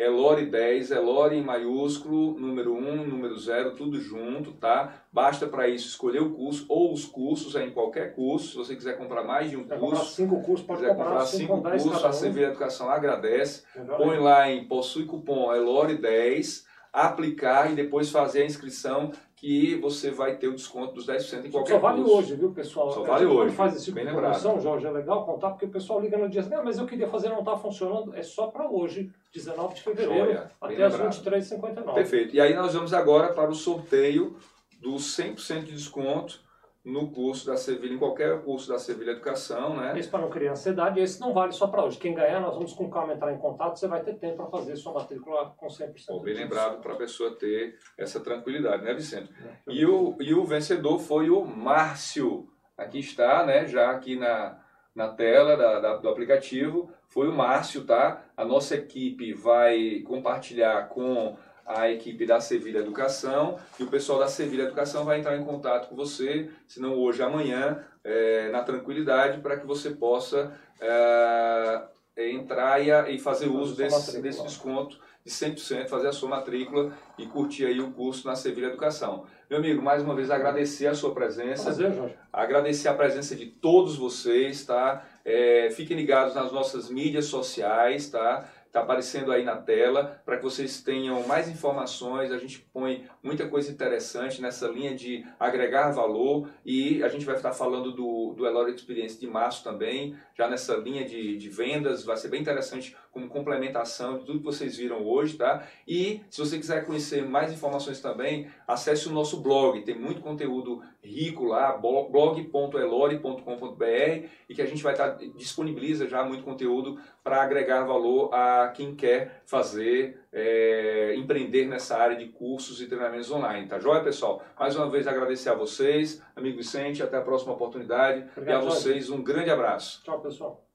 Elore 10, Elore em maiúsculo, número 1, número 0, tudo junto, tá? Basta para isso escolher o curso ou os cursos, é em qualquer curso. Se você quiser comprar mais de um curso, comprar cinco cursos, pode quiser comprar, cinco, cursos, a CV Educação agradece. Põe lá em possui cupom Elore 10, aplicar e depois fazer a inscrição que você vai ter o desconto dos 10% em qualquer Só vale curso. hoje, viu, pessoal? Só vale hoje. faz esse tipo Bem de promoção, Jorge, é legal contar, porque o pessoal liga no dia assim, ah, mas eu queria fazer, não está funcionando. É só para hoje, 19 de fevereiro, Joia. até as 23h59. Perfeito. E aí nós vamos agora para o sorteio do 100% de desconto no curso da Sevilha, em qualquer curso da Sevilha Educação, né? Esse para não criar ansiedade, esse não vale só para hoje. Quem ganhar, nós vamos com calma entrar em contato, você vai ter tempo para fazer sua matrícula com 100%. Bom, bem lembrado para a pessoa ter essa tranquilidade, né, Vicente? É, e, o, e o vencedor foi o Márcio. Aqui está, né, já aqui na, na tela da, da, do aplicativo, foi o Márcio, tá? A nossa equipe vai compartilhar com a equipe da Sevilha Educação e o pessoal da Sevilha Educação vai entrar em contato com você, se não hoje, amanhã, é, na tranquilidade, para que você possa é, entrar e, e, fazer uso desse, desse desconto de 100%, fazer a sua matrícula e curtir aí o curso na Sevilha Educação. Meu amigo, mais uma vez agradecer a sua presença. Prazer, Jorge. Agradecer a presença de todos vocês, tá? É, fiquem ligados nas nossas mídias sociais, tá? Está aparecendo aí na tela, para que vocês tenham mais informações. A gente põe muita coisa interessante nessa linha de agregar valor e a gente vai estar falando do, do Elore Experience de março também, já nessa linha de, de vendas. Vai ser bem interessante como complementação de tudo que vocês viram hoje, tá? E se você quiser conhecer mais informações também, acesse o nosso blog, tem muito conteúdo rico lá, blog.elore.com.br e que a gente vai estar disponibiliza já muito conteúdo para agregar valor a quem quer fazer, é, empreender nessa área de cursos e treinamentos online, tá joia, pessoal? Mais uma vez agradecer a vocês, amigo Vicente, até a próxima oportunidade Obrigado, e a vocês um grande abraço. Tchau, pessoal.